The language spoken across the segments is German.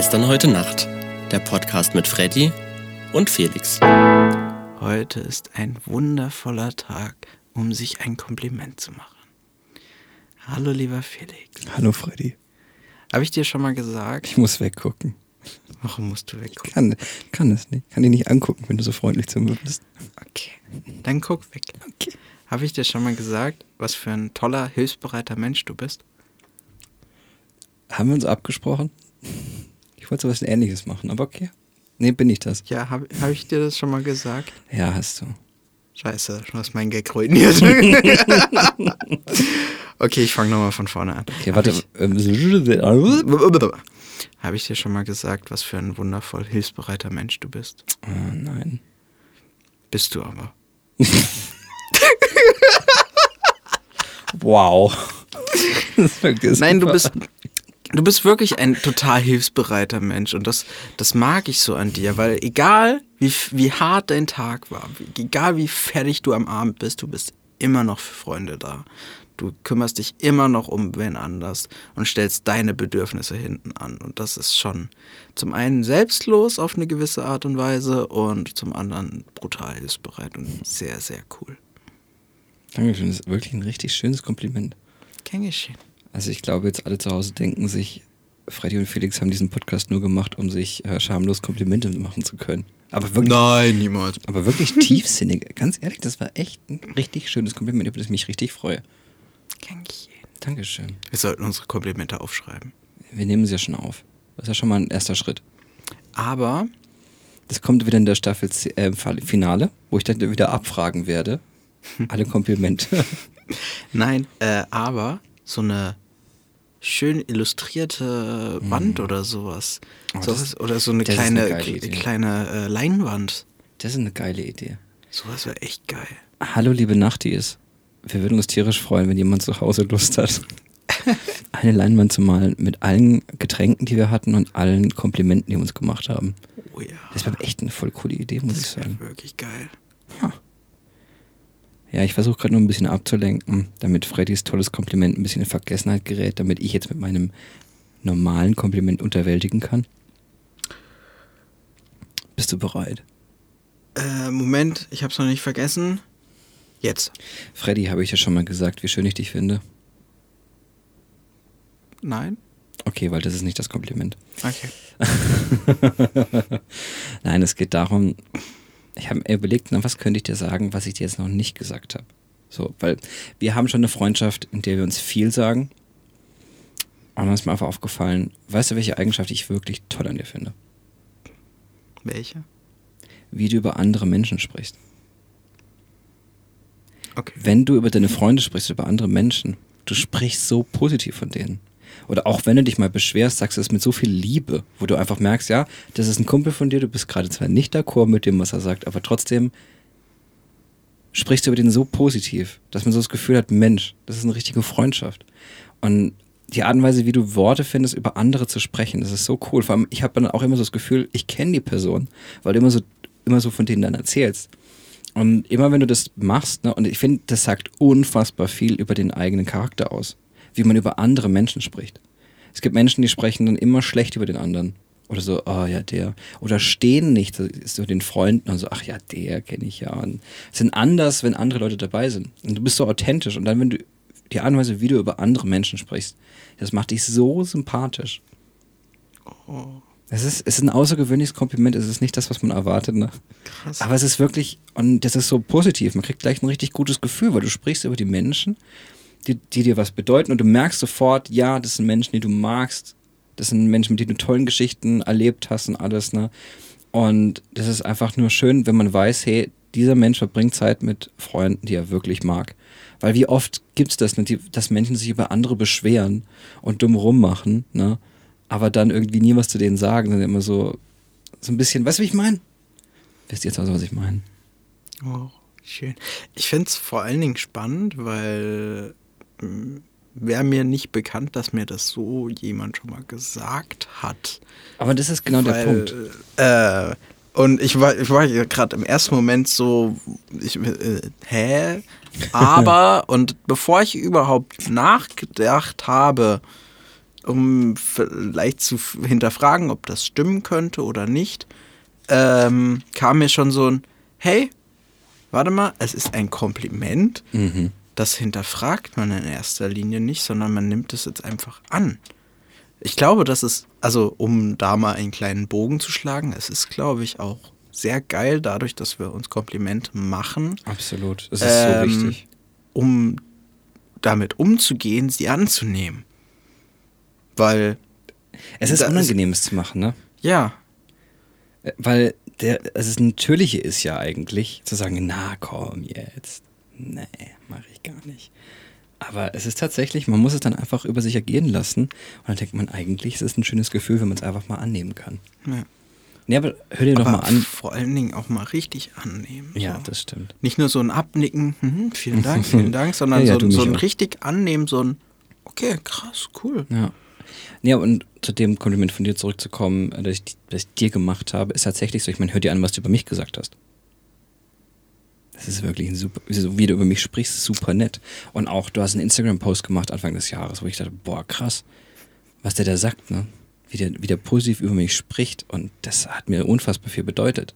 Gestern, heute Nacht. Der Podcast mit Freddy und Felix. Heute ist ein wundervoller Tag, um sich ein Kompliment zu machen. Hallo, lieber Felix. Hallo Freddy. Habe ich dir schon mal gesagt? Ich muss weggucken. Warum musst du weggucken? Kann, kann es nicht. Kann dich nicht angucken, wenn du so freundlich zu mir bist. Okay, dann guck weg. Okay. Habe ich dir schon mal gesagt, was für ein toller, hilfsbereiter Mensch du bist? Haben wir uns abgesprochen? Ich wollte sowas ähnliches machen, aber okay. Nee, bin ich das. Ja, habe hab ich dir das schon mal gesagt? Ja, hast du. Scheiße, du hast meinen Gag ruiniert. okay, ich fange nochmal von vorne an. Okay, warte. ähm, Habe ich dir schon mal gesagt, was für ein wundervoll hilfsbereiter Mensch du bist? Ah, nein. Bist du aber. Wow. Das Nein, du bist, du bist wirklich ein total hilfsbereiter Mensch und das, das mag ich so an dir, weil egal wie, wie hart dein Tag war, egal wie fertig du am Abend bist, du bist immer noch für Freunde da. Du kümmerst dich immer noch um wen anders und stellst deine Bedürfnisse hinten an. Und das ist schon zum einen selbstlos auf eine gewisse Art und Weise und zum anderen brutal hilfsbereit und sehr, sehr cool. Dankeschön, das ist wirklich ein richtig schönes Kompliment. Kein Geschehen. Also ich glaube, jetzt alle zu Hause denken sich, Freddy und Felix haben diesen Podcast nur gemacht, um sich äh, schamlos Komplimente machen zu können. Aber wirklich, Nein, niemals. aber wirklich tiefsinnig. Ganz ehrlich, das war echt ein richtig schönes Kompliment, über das ich mich richtig freue. Geschehen. Dankeschön. Wir sollten unsere Komplimente aufschreiben. Wir nehmen sie ja schon auf. Das ist ja schon mal ein erster Schritt. Aber Das kommt wieder in der Staffel äh, Finale, wo ich dann wieder abfragen werde. Alle Komplimente. Nein, äh, aber so eine schön illustrierte Wand oder sowas. Oh, sowas das- oder so eine das kleine, eine kleine äh, Leinwand. Das ist eine geile Idee. Sowas wäre echt geil. Hallo, liebe Nachtis. Wir würden uns tierisch freuen, wenn jemand zu Hause Lust hat, eine Leinwand zu malen mit allen Getränken, die wir hatten und allen Komplimenten, die wir uns gemacht haben. Oh ja. Das wäre echt eine voll coole Idee, muss ich Das wäre sagen. wirklich geil. Ja, ich versuche gerade nur ein bisschen abzulenken, damit Freddys tolles Kompliment ein bisschen in Vergessenheit gerät, damit ich jetzt mit meinem normalen Kompliment unterwältigen kann. Bist du bereit? Äh, Moment, ich hab's noch nicht vergessen. Jetzt. Freddy, habe ich dir schon mal gesagt, wie schön ich dich finde? Nein? Okay, weil das ist nicht das Kompliment. Okay. Nein, es geht darum, ich habe mir überlegt, na, was könnte ich dir sagen, was ich dir jetzt noch nicht gesagt habe. So, weil wir haben schon eine Freundschaft, in der wir uns viel sagen. Und dann ist mir einfach aufgefallen, weißt du, welche Eigenschaft ich wirklich toll an dir finde? Welche? Wie du über andere Menschen sprichst. Okay. Wenn du über deine Freunde sprichst, über andere Menschen, du sprichst so positiv von denen. Oder auch wenn du dich mal beschwerst, sagst du es mit so viel Liebe, wo du einfach merkst, ja, das ist ein Kumpel von dir, du bist gerade zwar nicht d'accord mit dem, was er sagt, aber trotzdem sprichst du über den so positiv, dass man so das Gefühl hat, Mensch, das ist eine richtige Freundschaft. Und die Art und Weise, wie du Worte findest, über andere zu sprechen, das ist so cool. Vor allem, ich habe dann auch immer so das Gefühl, ich kenne die Person, weil du immer so, immer so von denen dann erzählst. Und immer wenn du das machst, ne, und ich finde, das sagt unfassbar viel über den eigenen Charakter aus, wie man über andere Menschen spricht. Es gibt Menschen, die sprechen dann immer schlecht über den anderen. Oder so, oh ja, der. Oder stehen nicht so, den Freunden und so, ach ja, der kenne ich ja. Und sind anders, wenn andere Leute dabei sind. Und du bist so authentisch. Und dann, wenn du die Art und Weise, wie du über andere Menschen sprichst, das macht dich so sympathisch. Es ist, es ist ein außergewöhnliches Kompliment. Es ist nicht das, was man erwartet. Ne? Krass. Aber es ist wirklich, und das ist so positiv. Man kriegt gleich ein richtig gutes Gefühl, weil du sprichst über die Menschen, die, die dir was bedeuten und du merkst sofort, ja, das sind Menschen, die du magst. Das sind Menschen, mit denen du tollen Geschichten erlebt hast und alles, ne? Und das ist einfach nur schön, wenn man weiß, hey, dieser Mensch verbringt Zeit mit Freunden, die er wirklich mag. Weil wie oft gibt's das, ne, dass Menschen sich über andere beschweren und dumm rummachen, ne? Aber dann irgendwie nie was zu denen sagen, sondern immer so, so ein bisschen, weißt du, wie ich meine? Wisst ihr jetzt also, was ich meine? Oh, schön. Ich finde es vor allen Dingen spannend, weil wäre mir nicht bekannt, dass mir das so jemand schon mal gesagt hat. Aber das ist genau der Weil, Punkt. Äh, und ich war, ich war gerade im ersten Moment so, ich, äh, hä? Aber, und bevor ich überhaupt nachgedacht habe, um vielleicht zu hinterfragen, ob das stimmen könnte oder nicht, ähm, kam mir schon so ein, hey, warte mal, es ist ein Kompliment. Mhm. Das hinterfragt man in erster Linie nicht, sondern man nimmt es jetzt einfach an. Ich glaube, das ist, also um da mal einen kleinen Bogen zu schlagen, es ist, glaube ich, auch sehr geil, dadurch, dass wir uns Komplimente machen, Absolut. Es ist Ähm, so wichtig. um damit umzugehen, sie anzunehmen. Weil, Es ist unangenehm, es zu machen, ne? ja, Äh, Weil der, also das Natürliche ist ja eigentlich zu sagen, na komm jetzt. Nee, mache ich gar nicht. Aber es ist tatsächlich, man muss es dann einfach über sich ergehen lassen. Und dann denkt man, eigentlich ist es ein schönes Gefühl, wenn man es einfach mal annehmen kann. ja. Nee, aber hör dir doch aber mal an. vor allen Dingen auch mal richtig annehmen. Ja, so. das stimmt. Nicht nur so ein Abnicken, mhm, vielen Dank, vielen Dank, sondern Ja, ja, so, so ein auch. richtig annehmen, so ein, okay, krass, cool. Ja. Ja, und zu dem Kompliment von dir zurückzukommen, äh, das ich, das ich dir gemacht habe, ist tatsächlich so, ich meine, hör dir an, was du über mich gesagt hast. Das ist wirklich ein super, wie du über mich sprichst, super nett. Und auch, du hast einen Instagram-Post gemacht Anfang des Jahres, wo ich dachte, boah, krass, was der da sagt, ne? Wie der, wie der positiv über mich spricht. Und das hat mir unfassbar viel bedeutet.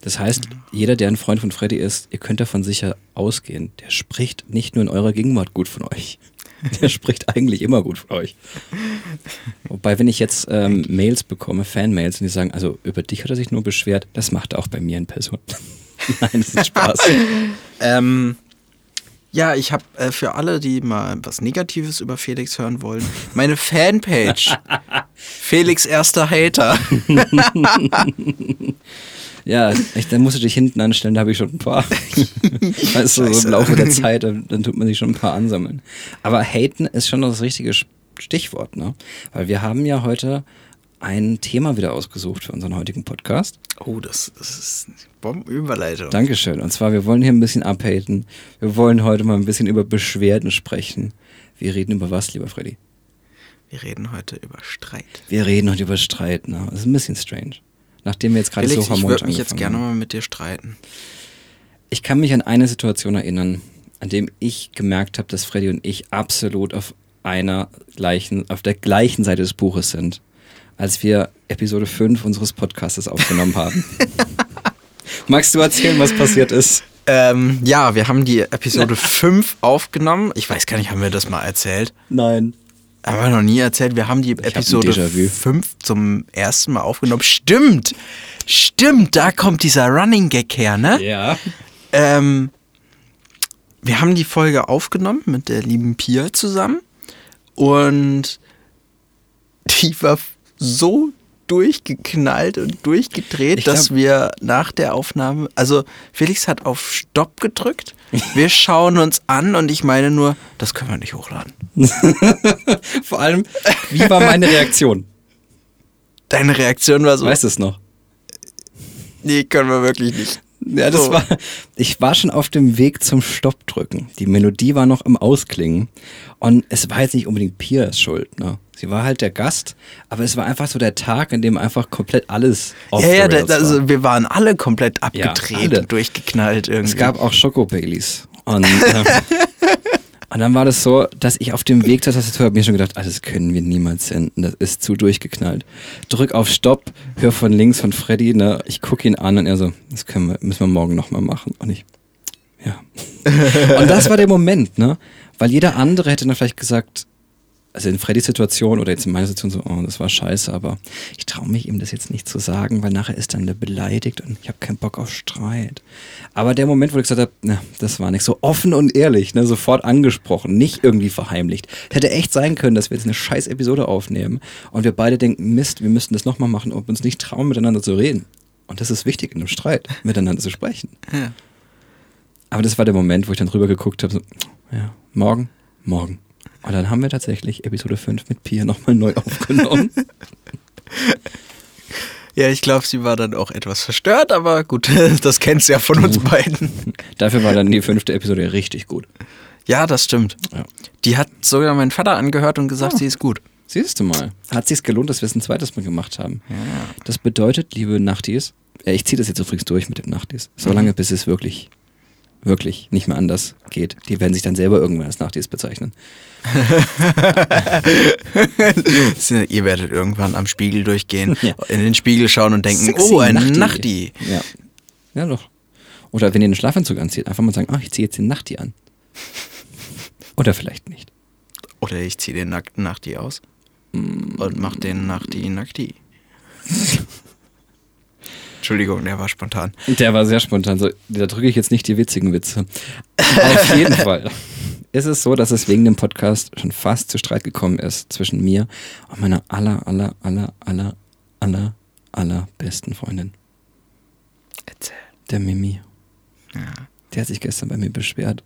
Das heißt, jeder, der ein Freund von Freddy ist, ihr könnt davon sicher ausgehen, der spricht nicht nur in eurer Gegenwart gut von euch. Der spricht eigentlich immer gut von euch. Wobei, wenn ich jetzt ähm, Mails bekomme, Fanmails, und die sagen, also über dich hat er sich nur beschwert, das macht er auch bei mir in Person. Nein, das ist Spaß. Ähm, ja, ich habe äh, für alle, die mal was Negatives über Felix hören wollen, meine Fanpage. Felix erster Hater. Ja, ich, dann musst du dich hinten anstellen, da habe ich schon ein paar. weißt du, so im Laufe der Zeit, dann, dann tut man sich schon ein paar ansammeln. Aber haten ist schon das richtige Stichwort, ne? Weil wir haben ja heute ein Thema wieder ausgesucht für unseren heutigen Podcast. Oh, das, das ist eine Bombenüberleitung. Dankeschön. Und zwar, wir wollen hier ein bisschen abhaten. Wir wollen heute mal ein bisschen über Beschwerden sprechen. Wir reden über was, lieber Freddy? Wir reden heute über Streit. Wir reden heute über Streit, ne? Das ist ein bisschen strange. Nachdem wir jetzt gerade so ich harmonisch würde mich jetzt gerne mal mit dir streiten. Ich kann mich an eine Situation erinnern, an dem ich gemerkt habe, dass Freddy und ich absolut auf einer gleichen, auf der gleichen Seite des Buches sind, als wir Episode 5 unseres Podcasts aufgenommen haben. Magst du erzählen, was passiert ist? Ähm, ja, wir haben die Episode 5 aufgenommen. Ich weiß gar nicht, haben wir das mal erzählt? Nein. Haben wir noch nie erzählt. Wir haben die hab ein Episode Déjà-vu. 5 zum ersten Mal aufgenommen. Stimmt! Stimmt, da kommt dieser Running Gag her, ne? Ja. Ähm, wir haben die Folge aufgenommen mit der lieben Pia zusammen und die war so durchgeknallt und durchgedreht, glaub- dass wir nach der Aufnahme, also Felix hat auf Stopp gedrückt, wir schauen uns an und ich meine nur, das können wir nicht hochladen. Vor allem, wie war meine Reaktion? Deine Reaktion war so, Weißt du es noch? nee, können wir wirklich nicht. Ja, das So. war. Ich war schon auf dem Weg zum Stopp drücken. Die Melodie war noch im Ausklingen. Und es war jetzt nicht unbedingt Pias Schuld, ne? Sie war halt der Gast, aber es war einfach so der Tag, in dem einfach komplett alles off Ja, ja, da, rails war. also wir waren alle komplett abgedreht alle. und durchgeknallt irgendwie. Es gab auch Schoko-Baileys. Und, äh, und dann war das so, dass ich auf dem Weg zur Tastatur habe mir schon gedacht, ah, das können wir niemals senden. Das ist zu durchgeknallt. Drück auf Stopp, hör von links von Freddy, ne? Ich gucke ihn an und er so, das können wir, müssen wir morgen nochmal machen. Und ich, ja. und das war der Moment, ne? Weil jeder andere hätte dann vielleicht gesagt, also in Freddys Situation oder jetzt in meiner Situation so, oh, das war scheiße, aber ich traue mich ihm das jetzt nicht zu sagen, weil nachher ist dann der beleidigt und ich habe keinen Bock auf Streit. Aber der Moment, wo ich gesagt habe, na, das war nicht so offen und ehrlich, ne, sofort angesprochen, nicht irgendwie verheimlicht. Hätte echt sein können, dass wir jetzt eine scheiß Episode aufnehmen und wir beide denken, Mist, wir müssten das nochmal machen und uns nicht trauen, miteinander zu reden. Und das ist wichtig in einem Streit, miteinander zu sprechen. Ja. Aber das war der Moment, wo ich dann drüber geguckt habe, so, ja, morgen, morgen. Und dann haben wir tatsächlich Episode 5 mit Pia nochmal neu aufgenommen. Ja, ich glaube, sie war dann auch etwas verstört, aber gut, das kennst du ja von uns beiden. Dafür war dann die fünfte Episode richtig gut. Ja, das stimmt. Ja. Die hat sogar mein Vater angehört und gesagt, sie ist gut. Siehst du mal, hat sich's gelohnt, dass wir es ein zweites Mal gemacht haben. Das bedeutet, liebe Nachtis, äh, ich ziehe das jetzt übrigens durch mit dem Nachtis, solange bis es wirklich, wirklich nicht mehr anders geht. Die werden sich dann selber irgendwann als Nachdies bezeichnen. Ihr werdet irgendwann am Spiegel durchgehen, Ja. in den Spiegel schauen und denken, Sexy oh, ein Nachti. Nachti. Ja. Ja, doch. Oder wenn ihr einen Schlafanzug anzieht, einfach mal sagen, ach, ich ziehe jetzt den Nachti an. Oder vielleicht nicht. Oder ich ziehe den nackten Nachti aus Mm. und mach den Nachti Nackti. Entschuldigung, der war spontan. Der war sehr spontan. So, da drücke ich jetzt nicht die witzigen Witze. Auf jeden Fall ist es so, dass es wegen dem Podcast schon fast zu Streit gekommen ist zwischen mir und meiner aller, aller, aller, aller, aller, aller besten Freundin, Erzähl. der Mimi. Ja. Die hat sich gestern bei mir beschwert,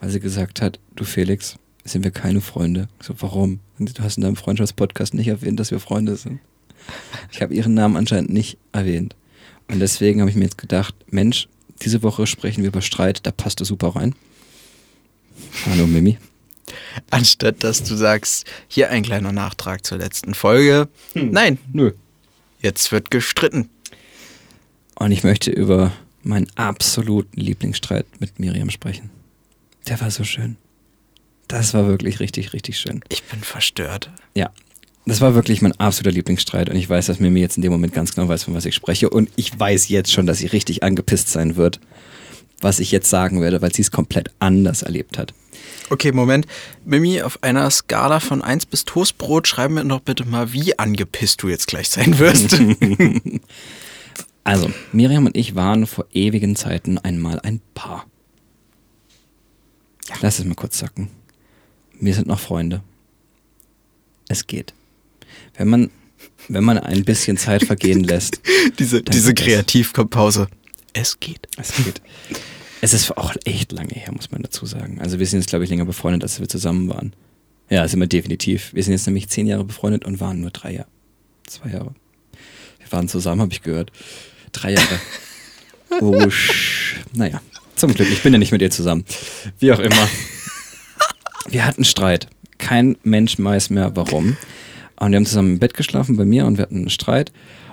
weil sie gesagt hat, du Felix, sind wir keine Freunde. Ich so, warum? Du hast in deinem Freundschaftspodcast nicht erwähnt, dass wir Freunde sind. Ich habe ihren Namen anscheinend nicht erwähnt. Und deswegen habe ich mir jetzt gedacht, Mensch, diese Woche sprechen wir über Streit, da passt du super rein. Hallo Mimi. Anstatt dass du sagst, hier ein kleiner Nachtrag zur letzten Folge. Nein, Nö. jetzt wird gestritten. Und ich möchte über meinen absoluten Lieblingsstreit mit Miriam sprechen. Der war so schön. Das war wirklich richtig, richtig schön. Ich bin verstört. Ja, das war wirklich mein absoluter Lieblingsstreit und ich weiß, dass Mimi jetzt in dem Moment ganz genau weiß, von was ich spreche und ich weiß jetzt schon, dass sie richtig angepisst sein wird, was ich jetzt sagen werde, weil sie es komplett anders erlebt hat. Okay, Moment. Mimi, auf einer Skala von 1 bis Toastbrot, schreib mir doch bitte mal, wie angepisst du jetzt gleich sein wirst. Also, Miriam und ich waren vor ewigen Zeiten einmal ein Paar. Lass es mal kurz sacken. Wir sind noch Freunde. Es geht. Wenn man, wenn man ein bisschen Zeit vergehen lässt, diese diese. Kreativpause. Es geht. Es geht. Es ist auch echt lange her, muss man dazu sagen. Also wir sind jetzt, glaube ich, länger befreundet, als wir zusammen waren. Ja, sind wir definitiv. Wir sind jetzt nämlich zehn Jahre befreundet und waren nur drei Jahre. Zwei Jahre. Wir waren zusammen, habe ich gehört. Drei Jahre. Oh, sch- naja, zum Glück, ich bin ja nicht mit ihr zusammen. Wie auch immer. Wir hatten Streit. Kein Mensch weiß mehr warum. Und wir haben zusammen im Bett geschlafen bei mir und wir hatten einen Streit.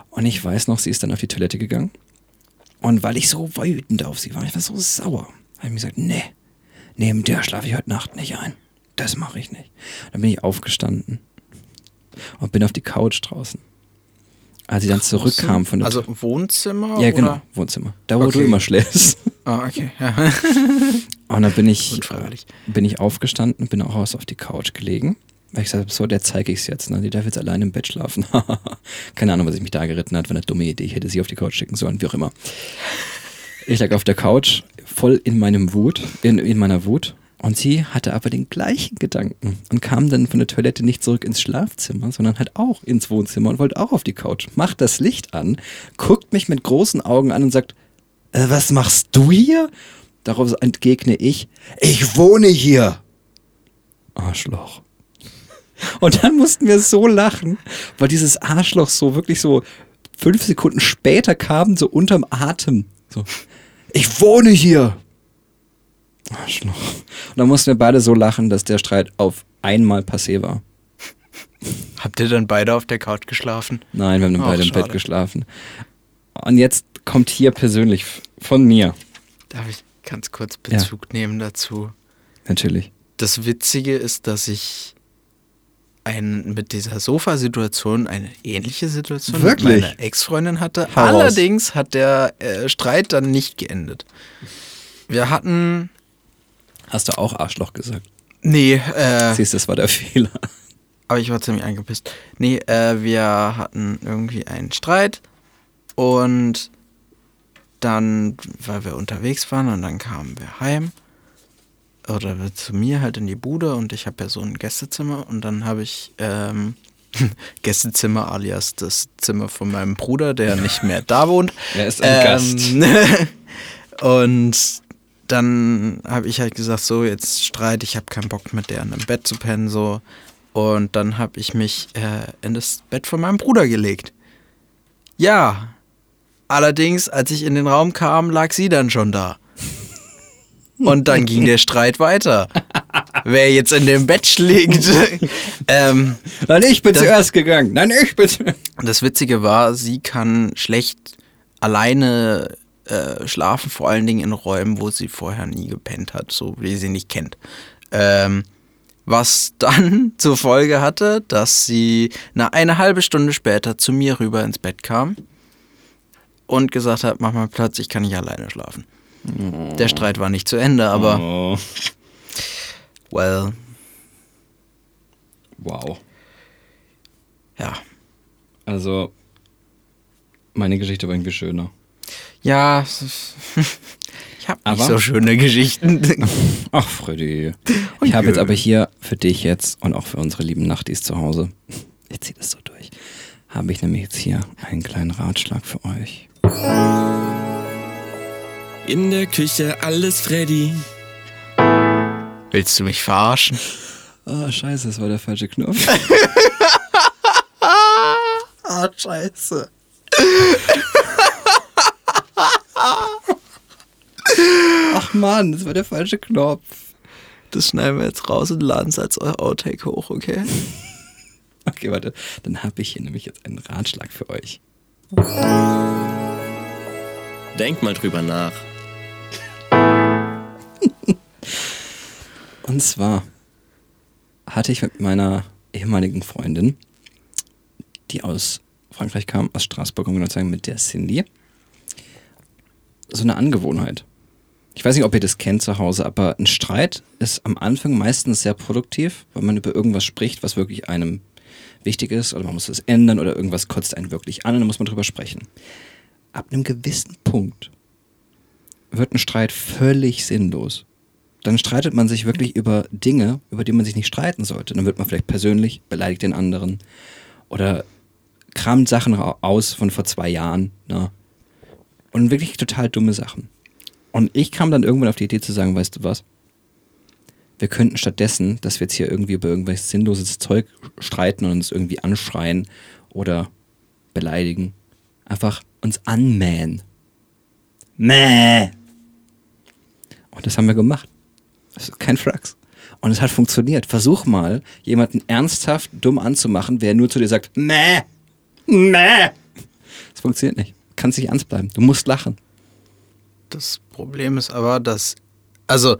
Und ich weiß noch, sie ist dann auf die Toilette gegangen. Und weil ich so wütend auf sie war, ich war so sauer, habe ich mir gesagt, nee, neben der schlafe ich heute Nacht nicht ein. Das mache ich nicht. Dann bin ich aufgestanden und bin auf die Couch draußen. Als sie dann zurückkam von der Also Wohnzimmer? Ja, oder? genau, Wohnzimmer. Da, wo Okay. du immer schläfst. Ah, okay. Ja. Und dann bin ich, freilich. bin ich aufgestanden, bin auch raus auf die Couch gelegen. Weil ich habe, so, der zeige ich es jetzt. Ne? Die darf jetzt allein im Bett schlafen. Keine Ahnung, was ich mich da geritten hat. War eine dumme Idee. Ich hätte sie auf die Couch schicken sollen, wie auch immer. Ich lag auf der Couch, voll in meinem Wut, in, in meiner Wut. Und sie hatte aber den gleichen Gedanken und kam dann von der Toilette nicht zurück ins Schlafzimmer, sondern halt auch ins Wohnzimmer und wollte auch auf die Couch. Macht das Licht an, guckt mich mit großen Augen an und sagt, äh, was machst du hier? Darauf entgegne ich, ich wohne hier. Arschloch. Und dann mussten wir so lachen, weil dieses Arschloch so wirklich so fünf Sekunden später kam, so unterm Atem. So, ich wohne hier. Arschloch. Und dann mussten wir beide so lachen, dass der Streit auf einmal passé war. Habt ihr dann beide auf der Couch geschlafen? Nein, wir haben dann Ach, beide im Bett geschlafen. Und jetzt kommt hier persönlich von mir. Darf ich ganz kurz Bezug nehmen dazu? Natürlich. Das Witzige ist, dass ich ein, mit dieser Sofa-Situation eine ähnliche Situation Wirklich? mit meiner Ex-Freundin hatte. Hau raus. Allerdings hat der äh, Streit dann nicht geendet. Wir hatten. Hast du auch Arschloch gesagt? Nee, äh, Siehst du, das war der Fehler. aber ich war ziemlich angepisst. Nee, äh, wir hatten irgendwie einen Streit und dann, weil wir unterwegs waren und dann kamen wir heim oder zu mir halt in die Bude und ich habe ja so ein Gästezimmer und dann habe ich ähm, Gästezimmer alias das Zimmer von meinem Bruder, der nicht mehr da wohnt. Er ist ein Gast. Gast. und dann habe ich halt gesagt, so jetzt Streit, ich habe keinen Bock mit der in einem Bett zu pennen, so. Und dann habe ich mich äh, in das Bett von meinem Bruder gelegt. Ja. Allerdings, als ich in den Raum kam, lag sie dann schon da. Und dann ging der Streit weiter. Wer jetzt in dem Bett schlägt. ähm, Nein, ich bin Das- zuerst gegangen. Nein, ich bin zuerst. das Witzige war, sie kann schlecht alleine äh, schlafen, vor allen Dingen in Räumen, wo sie vorher nie gepennt hat, so wie sie nicht kennt. Ähm, was dann zur Folge hatte, dass sie na, eine halbe Stunde später zu mir rüber ins Bett kam und gesagt hat, mach mal Platz, ich kann nicht alleine schlafen. Der Streit war nicht zu Ende, aber Oh. well, Wow. ja. Also, meine Geschichte war irgendwie schöner. Ja, ich habe nicht so schöne Geschichten. Ach, Freddy. Ich habe jetzt aber hier für dich jetzt und auch für unsere lieben Nachtis zu Hause, ich ziehe das so durch, habe ich nämlich jetzt hier einen kleinen Ratschlag für euch. In der Küche alles Freddy. Willst du mich verarschen? Oh, scheiße, das war der falsche Knopf. Ah, scheiße. Ach Mann, das war der falsche Knopf. Das schneiden wir jetzt raus und laden es als Outtake hoch, okay? Okay, warte. Dann habe ich hier nämlich jetzt einen Ratschlag für euch. Denk mal drüber nach. Und zwar hatte ich mit meiner ehemaligen Freundin, die aus Frankreich kam, aus Straßburg, um genau zu sagen, mit der Cindy, so eine Angewohnheit. Ich weiß nicht, ob ihr das kennt zu Hause, aber ein Streit ist am Anfang meistens sehr produktiv, weil man über irgendwas spricht, was wirklich einem wichtig ist, oder man muss es ändern oder irgendwas kotzt einen wirklich an und dann muss man drüber sprechen. Ab einem gewissen Punkt wird ein Streit völlig sinnlos dann streitet man sich wirklich über Dinge, über die man sich nicht streiten sollte. Dann wird man vielleicht persönlich, beleidigt den anderen oder kramt Sachen aus von vor zwei Jahren. Ne? Und wirklich total dumme Sachen. Und ich kam dann irgendwann auf die Idee zu sagen, weißt du was? Wir könnten stattdessen, dass wir jetzt hier irgendwie über irgendwelches sinnloses Zeug streiten und uns irgendwie anschreien oder beleidigen, einfach uns anmähen. Mäh! Und das haben wir gemacht. Das ist kein Flachs. Und es hat funktioniert. Versuch mal, jemanden ernsthaft dumm anzumachen, wer nur zu dir sagt, Mäh! Mäh! Das funktioniert nicht. Du kannst nicht ernst bleiben. Du musst lachen. Das Problem ist aber, dass. Also,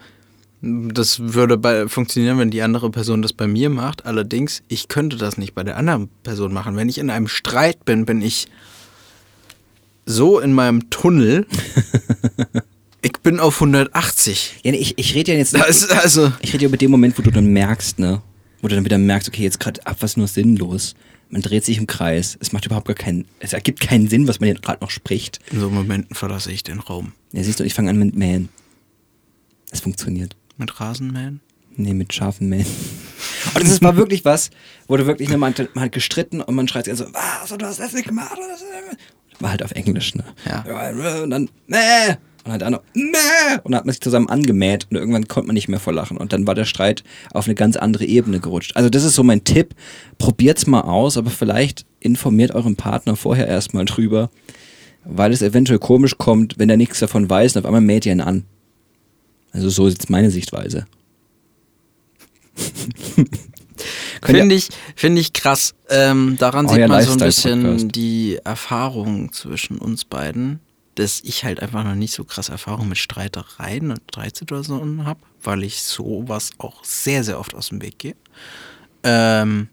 das würde bei, funktionieren, wenn die andere Person das bei mir macht. Allerdings, ich könnte das nicht bei der anderen Person machen. Wenn ich in einem Streit bin, bin ich so in meinem Tunnel. ich bin auf 180. Ja, nee, ich, ich rede ja jetzt ist also. Ich rede ja über den Moment, wo du dann merkst, ne? Wo du dann wieder merkst, okay, jetzt gerade ab was nur sinnlos. Man dreht sich im Kreis. Es macht überhaupt gar keinen, es ergibt keinen Sinn, was man hier gerade noch spricht. In so Momenten verlasse ich den Raum. Ja, siehst du, ich fange an mit Mähen. Es funktioniert. Mit Rasenmähen? Nee, mit scharfen Mähen. Und das ist mal wirklich was, wo du wirklich, ne, man, man hat gestritten und man schreit sich so, was, du hast das nicht gemacht. War halt auf Englisch, ne? Ja. Und dann, nee. Und halt andere, nee. Und dann hat man sich zusammen angemäht und irgendwann konnte man nicht mehr vor Lachen. Und dann war der Streit auf eine ganz andere Ebene gerutscht. Also das ist so mein Tipp. Probiert's mal aus, aber vielleicht informiert euren Partner vorher erstmal drüber, weil es eventuell komisch kommt, wenn er nichts davon weiß und auf einmal mäht ihr ihn an. Also so ist jetzt meine Sichtweise. Finde ich, finde ich krass. Ähm, daran Euer sieht man so ein bisschen die Erfahrung zwischen uns beiden, dass ich halt einfach noch nicht so krass Erfahrung mit Streitereien und Streitsituationen habe, weil ich sowas auch sehr, sehr oft aus dem Weg gehe. Ähm,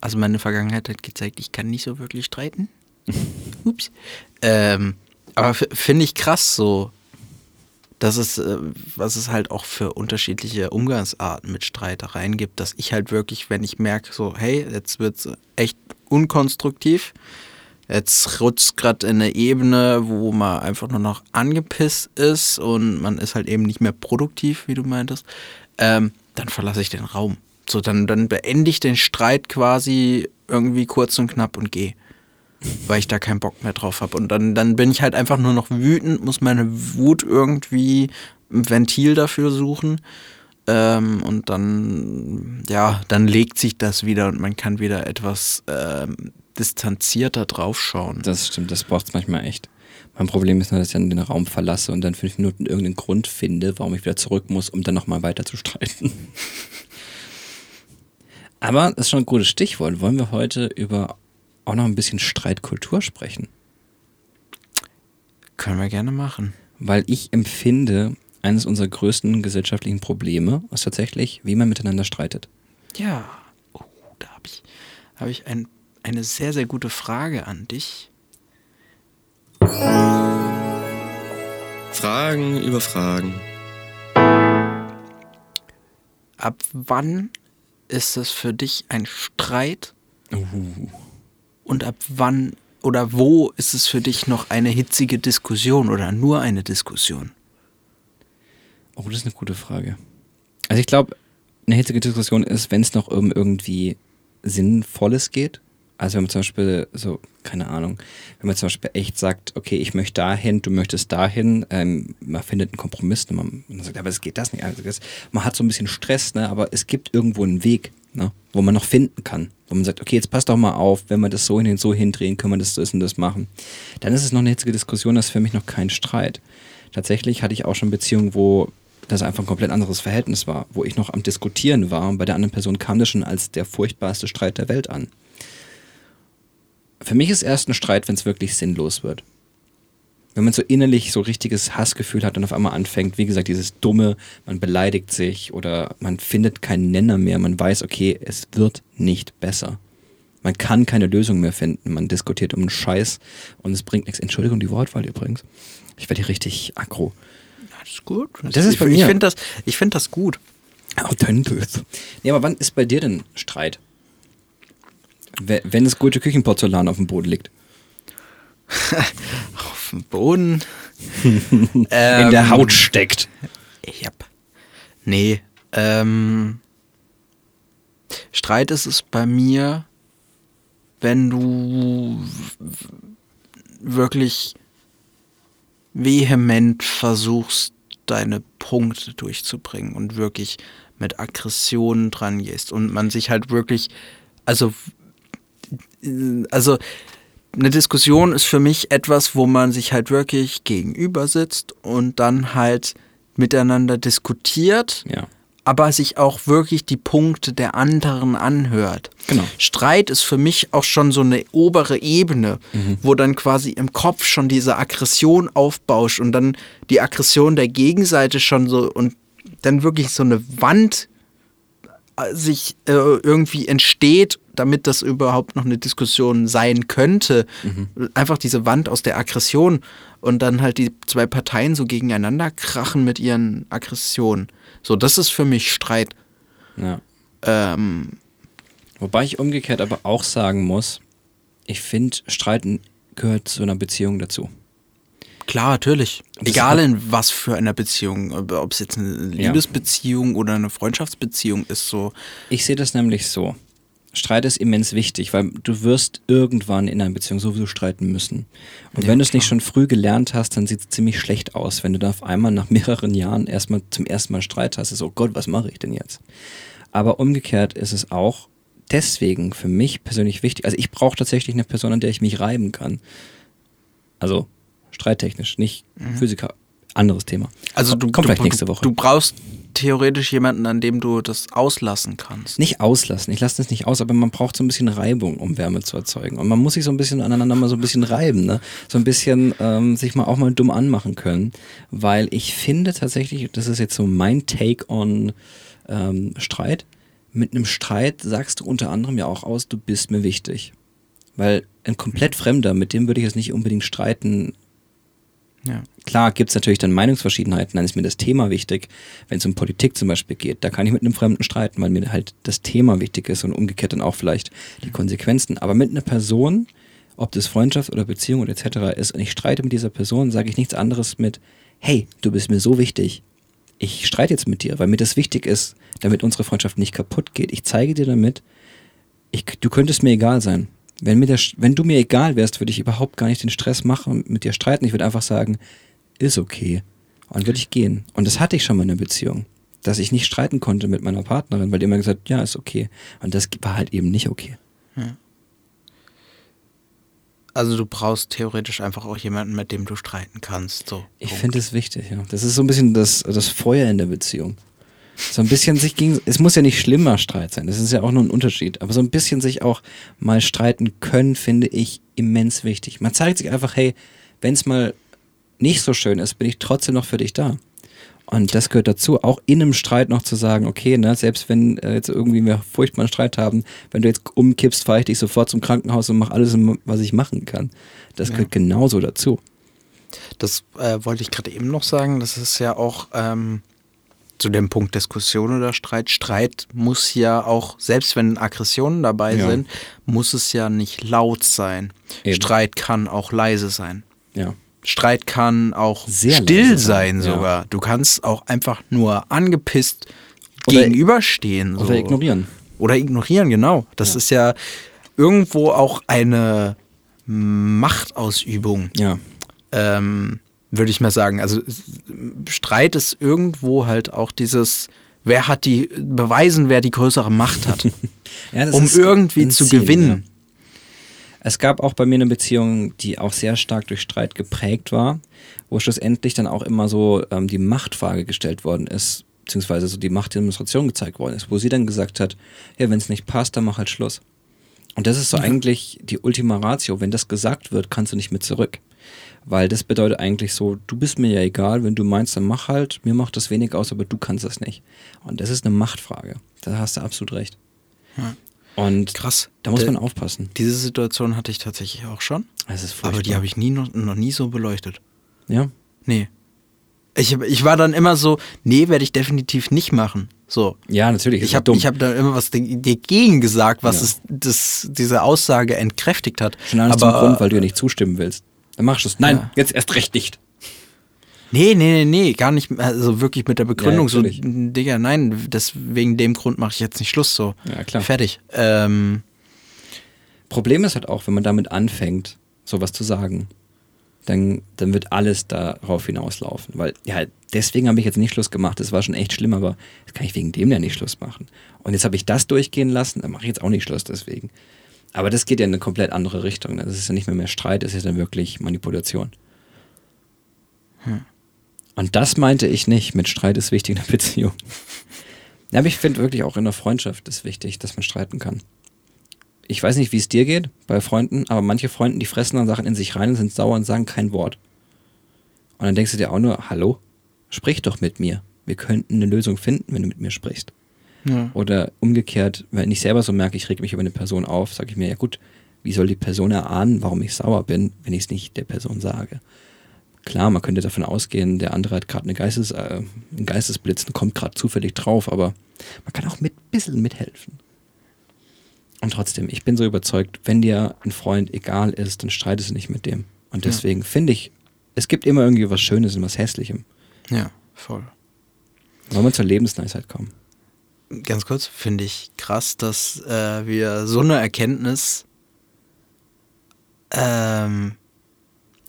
also meine Vergangenheit hat gezeigt, ich kann nicht so wirklich streiten. Ups. Ähm, aber finde ich krass so, dass es, äh, was es halt auch für unterschiedliche Umgangsarten mit Streitereien gibt, dass ich halt wirklich, wenn ich merke, so, hey, jetzt wird's echt unkonstruktiv, jetzt rutscht gerade in eine Ebene, wo man einfach nur noch angepisst ist und man ist halt eben nicht mehr produktiv, wie du meintest, ähm, dann verlasse ich den Raum. So, dann, dann beende ich den Streit quasi irgendwie kurz und knapp und gehe weil ich da keinen Bock mehr drauf habe. Und dann, dann bin ich halt einfach nur noch wütend, muss meine Wut irgendwie ein Ventil dafür suchen. Ähm, und dann, ja, dann legt sich das wieder und man kann wieder etwas ähm, distanzierter draufschauen. Das stimmt, das braucht es manchmal echt. Mein Problem ist nur, dass ich dann den Raum verlasse und dann fünf Minuten irgendeinen Grund finde, warum ich wieder zurück muss, um dann nochmal weiter zu streiten. Aber das ist schon ein gutes Stichwort. Wollen wir heute über auch noch ein bisschen Streitkultur sprechen? Können wir gerne machen. Weil ich empfinde, eines unserer größten gesellschaftlichen Probleme ist tatsächlich, wie man miteinander streitet. Ja. Oh, da habe ich, hab ich ein, eine sehr, sehr gute Frage an dich. Fragen über Fragen. Ab wann ist es für dich ein Streit? Und ab wann oder wo ist es für dich noch eine hitzige Diskussion oder nur eine Diskussion? Oh, das ist eine gute Frage. Also ich glaube, eine hitzige Diskussion ist, wenn es noch um irgendwie Sinnvolles geht. Also wenn man zum Beispiel so, keine Ahnung, wenn man zum Beispiel echt sagt, okay, ich möchte dahin, du möchtest dahin, ähm, man findet einen Kompromiss, ne, man, man sagt, aber es geht das nicht. Also das, man hat so ein bisschen Stress, ne, aber es gibt irgendwo einen Weg, ne, wo man noch finden kann. Wo man sagt, okay, jetzt passt doch mal auf, wenn wir das so hin und so hindrehen, können wir das, das und das machen. Dann ist es noch eine hitzige Diskussion, das ist für mich noch kein Streit. Tatsächlich hatte ich auch schon Beziehungen, wo das einfach ein komplett anderes Verhältnis war, wo ich noch am Diskutieren war und bei der anderen Person kam das schon als der furchtbarste Streit der Welt an. Für mich ist erst ein Streit, wenn es wirklich sinnlos wird. Wenn man so innerlich so richtiges Hassgefühl hat und auf einmal anfängt, wie gesagt, dieses dumme, man beleidigt sich oder man findet keinen Nenner mehr, man weiß, okay, es wird nicht besser. Man kann keine Lösung mehr finden, man diskutiert um einen Scheiß und es bringt nichts. Entschuldigung, die Wortwahl übrigens. Ich werde hier richtig aggro. Das ist gut. Das ist ich bei ich mir. finde das, ich find das gut. Authentisch. Nee, aber wann ist bei dir denn Streit? We- Wenn es gute Küchenporzellan auf dem Boden liegt. Auf dem Boden. In der Haut steckt. Yep. Nee, ähm, Streit ist es bei mir, wenn du wirklich vehement versuchst, deine Punkte durchzubringen und wirklich mit Aggressionen dran gehst und man sich halt wirklich, also, also eine Diskussion ist für mich etwas, wo man sich halt wirklich gegenüber sitzt und dann halt miteinander diskutiert, Ja. aber sich auch wirklich die Punkte der anderen anhört. Genau. Streit ist für mich auch schon so eine obere Ebene, wo dann quasi im Kopf schon diese Aggression aufbauscht und dann die Aggression der Gegenseite schon so und dann wirklich so eine Wand äh, sich äh, irgendwie entsteht, damit das überhaupt noch eine Diskussion sein könnte. Einfach diese Wand aus der Aggression und dann halt die zwei Parteien so gegeneinander krachen mit ihren Aggressionen. So, das ist für mich Streit. ja. Ähm, Wobei ich umgekehrt aber auch sagen muss, ich finde, Streiten gehört zu einer Beziehung dazu. klar, natürlich. Egal in was für einer Beziehung, ob es jetzt eine Ja. Liebesbeziehung oder eine Freundschaftsbeziehung ist, so. Ich sehe das nämlich so. Streit ist immens wichtig, weil du wirst irgendwann in einer Beziehung sowieso streiten müssen. Und Ja, wenn du es nicht schon früh gelernt hast, dann sieht es ziemlich schlecht aus, wenn du da auf einmal nach mehreren Jahren erstmal zum ersten Mal Streit hast. Ist, oh Gott, was mache ich denn jetzt? Aber umgekehrt ist es auch deswegen für mich persönlich wichtig. Also ich brauche tatsächlich eine Person, an der ich mich reiben kann. Also streittechnisch, nicht Physiker. Anderes Thema. Mhm. Also du, kommt du, vielleicht nächste Woche. Du brauchst theoretisch jemanden, an dem du das auslassen kannst. Nicht auslassen, ich lasse das nicht aus, aber man braucht so ein bisschen Reibung, um Wärme zu erzeugen. Und man muss sich so ein bisschen aneinander mal so ein bisschen reiben, ne? So ein bisschen ähm, sich mal auch mal dumm anmachen können. Weil ich finde tatsächlich, das ist jetzt so mein Take on ähm, Streit, mit einem Streit sagst du unter anderem ja auch aus, du bist mir wichtig. Weil ein komplett Fremder, mit dem würde ich jetzt nicht unbedingt streiten, Ja. Klar gibt es natürlich dann Meinungsverschiedenheiten, dann ist mir das Thema wichtig. Wenn es um Politik zum Beispiel geht, da kann ich mit einem Fremden streiten, weil mir halt das Thema wichtig ist und umgekehrt dann auch vielleicht die Konsequenzen. Aber mit einer Person, ob das Freundschaft oder Beziehung oder etc. ist, und ich streite mit dieser Person, sage ich nichts anderes mit, hey, du bist mir so wichtig. Ich streite jetzt mit dir, weil mir das wichtig ist, damit unsere Freundschaft nicht kaputt geht. Ich zeige dir damit, ich, du könntest mir egal sein. Wenn, mir der, wenn du mir egal wärst, würde ich überhaupt gar nicht den Stress machen und mit dir streiten. Ich würde einfach sagen, ist okay. Und dann würde ich gehen. Und das hatte ich schon mal in der Beziehung. Dass ich nicht streiten konnte mit meiner Partnerin, weil die immer gesagt hat, ja, ist okay. Und das war halt eben nicht okay. Also du brauchst theoretisch einfach auch jemanden, mit dem du streiten kannst. So. Ich finde es wichtig, ja. Das ist so ein bisschen das, das Feuer in der Beziehung. So ein bisschen sich gegen, es muss ja nicht schlimmer Streit sein, das ist ja auch nur ein Unterschied, aber so ein bisschen sich auch mal streiten können, finde ich immens wichtig. Man zeigt sich einfach, hey, wenn es mal nicht so schön ist, bin ich trotzdem noch für dich da. Und das gehört dazu, auch in einem Streit noch zu sagen, okay, ne, selbst wenn äh, jetzt irgendwie wir furchtbaren Streit haben, wenn du jetzt umkippst, fahre ich dich sofort zum Krankenhaus und mache alles, was ich machen kann. Das Ja. gehört genauso dazu. Das äh, wollte ich gerade eben noch sagen. Das ist ja auch ähm, zu dem Punkt Diskussion oder Streit. Streit muss ja auch, selbst wenn Aggressionen dabei Ja. sind, muss es ja nicht laut sein. Eben. Streit kann auch leise sein. Ja. Streit kann auch Sehr still sein, sein ja. sogar. Du kannst auch einfach nur angepisst Oder- gegenüberstehen. So. Oder ignorieren. Oder ignorieren, genau. Das ist ja irgendwo auch eine Machtausübung Ja. ähm, würde ich mal sagen. Also Streit ist irgendwo halt auch dieses, wer hat die, beweisen, wer die größere Macht hat, ja um irgendwie zu Ziel, gewinnen. Ja. Es gab auch bei mir eine Beziehung, die auch sehr stark durch Streit geprägt war, wo schlussendlich dann auch immer so ähm, die Machtfrage gestellt worden ist, beziehungsweise so die Machtdemonstration gezeigt worden ist, wo sie dann gesagt hat, ja, wenn es nicht passt, dann mach halt Schluss. Und das ist so eigentlich die Ultima Ratio. Wenn das gesagt wird, kannst du nicht mehr zurück. Weil das bedeutet eigentlich so, du bist mir ja egal, wenn du meinst, dann mach halt, mir macht das wenig aus, aber du kannst das nicht. Und das ist eine Machtfrage. Da hast du absolut recht. Und Krass. da muss Da- man aufpassen. Diese Situation hatte ich tatsächlich auch schon, Es ist aber die habe ich nie noch, noch nie so beleuchtet. Ja. Nee. Ich, ich war dann immer so, nee, werde ich definitiv nicht machen. So. Ja, natürlich. Ich habe hab da immer was dag- dagegen gesagt, was Ja. es, das, diese Aussage entkräftigt hat. Schon alles aber, zum Grund, weil du ja nicht zustimmen willst. Dann machst du es. Nein, Ja. jetzt erst recht nicht. Nee, nee, nee, nee, gar nicht, also wirklich mit der Begründung so, natürlich. Digga, nein, das, wegen dem Grund mache ich jetzt nicht Schluss so. Ja, klar. Fertig. Ähm, Problem ist halt auch, wenn man damit anfängt, sowas zu sagen, dann, dann wird alles darauf hinauslaufen. Weil, ja, deswegen habe ich jetzt nicht Schluss gemacht. Das war schon echt schlimm, aber jetzt kann ich wegen dem ja nicht Schluss machen. Und jetzt habe ich das durchgehen lassen, dann mache ich jetzt auch nicht Schluss deswegen. Aber das geht ja in eine komplett andere Richtung. Das ist ja nicht mehr mehr Streit, das ist dann wirklich Manipulation. Und das meinte ich nicht mit Streit ist wichtig in einer Beziehung. Ja, aber ich finde wirklich auch in der Freundschaft ist wichtig, dass man streiten kann ich weiß nicht, wie es dir geht bei Freunden, aber manche Freunden, die fressen dann Sachen in sich rein und sind sauer und sagen kein Wort. Und dann denkst du dir auch nur, hallo, sprich doch mit mir. Wir könnten eine Lösung finden, wenn du mit mir sprichst. Ja. Oder umgekehrt, wenn ich selber so merke, ich reg mich über eine Person auf, sage ich mir, ja gut, wie soll die Person erahnen, warum ich sauer bin, wenn ich es nicht der Person sage? Klar, man könnte davon ausgehen, der andere hat gerade eine Geistes, äh, einen Geistesblitz und kommt gerade zufällig drauf, aber man kann auch mit bisschen mithelfen. Und trotzdem, ich bin so überzeugt, wenn dir ein Freund egal ist, dann streitest du nicht mit dem. Und Ja. deswegen finde ich, es gibt immer irgendwie was Schönes und was Hässlichem. ja, voll. Wollen wir zur Lebensweisheit kommen? Ganz kurz, finde ich krass, dass äh, wir so eine Erkenntnis ähm,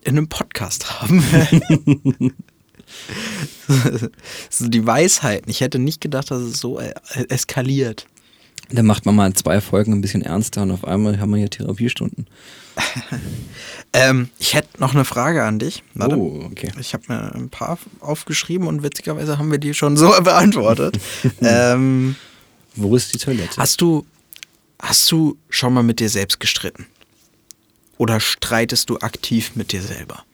in einem Podcast haben. so die Weisheiten. Ich hätte nicht gedacht, dass es so äh, eskaliert. Dann macht man mal zwei Folgen ein bisschen ernster und auf einmal haben wir hier Therapiestunden. Ähm, ich hätte noch eine Frage an dich. Warte. Oh, okay. Ich habe mir ein paar aufgeschrieben und witzigerweise haben wir die schon so beantwortet. ähm, Wo ist die Toilette? hast du hast du schon mal mit dir selbst gestritten? Oder streitest du aktiv mit dir selber?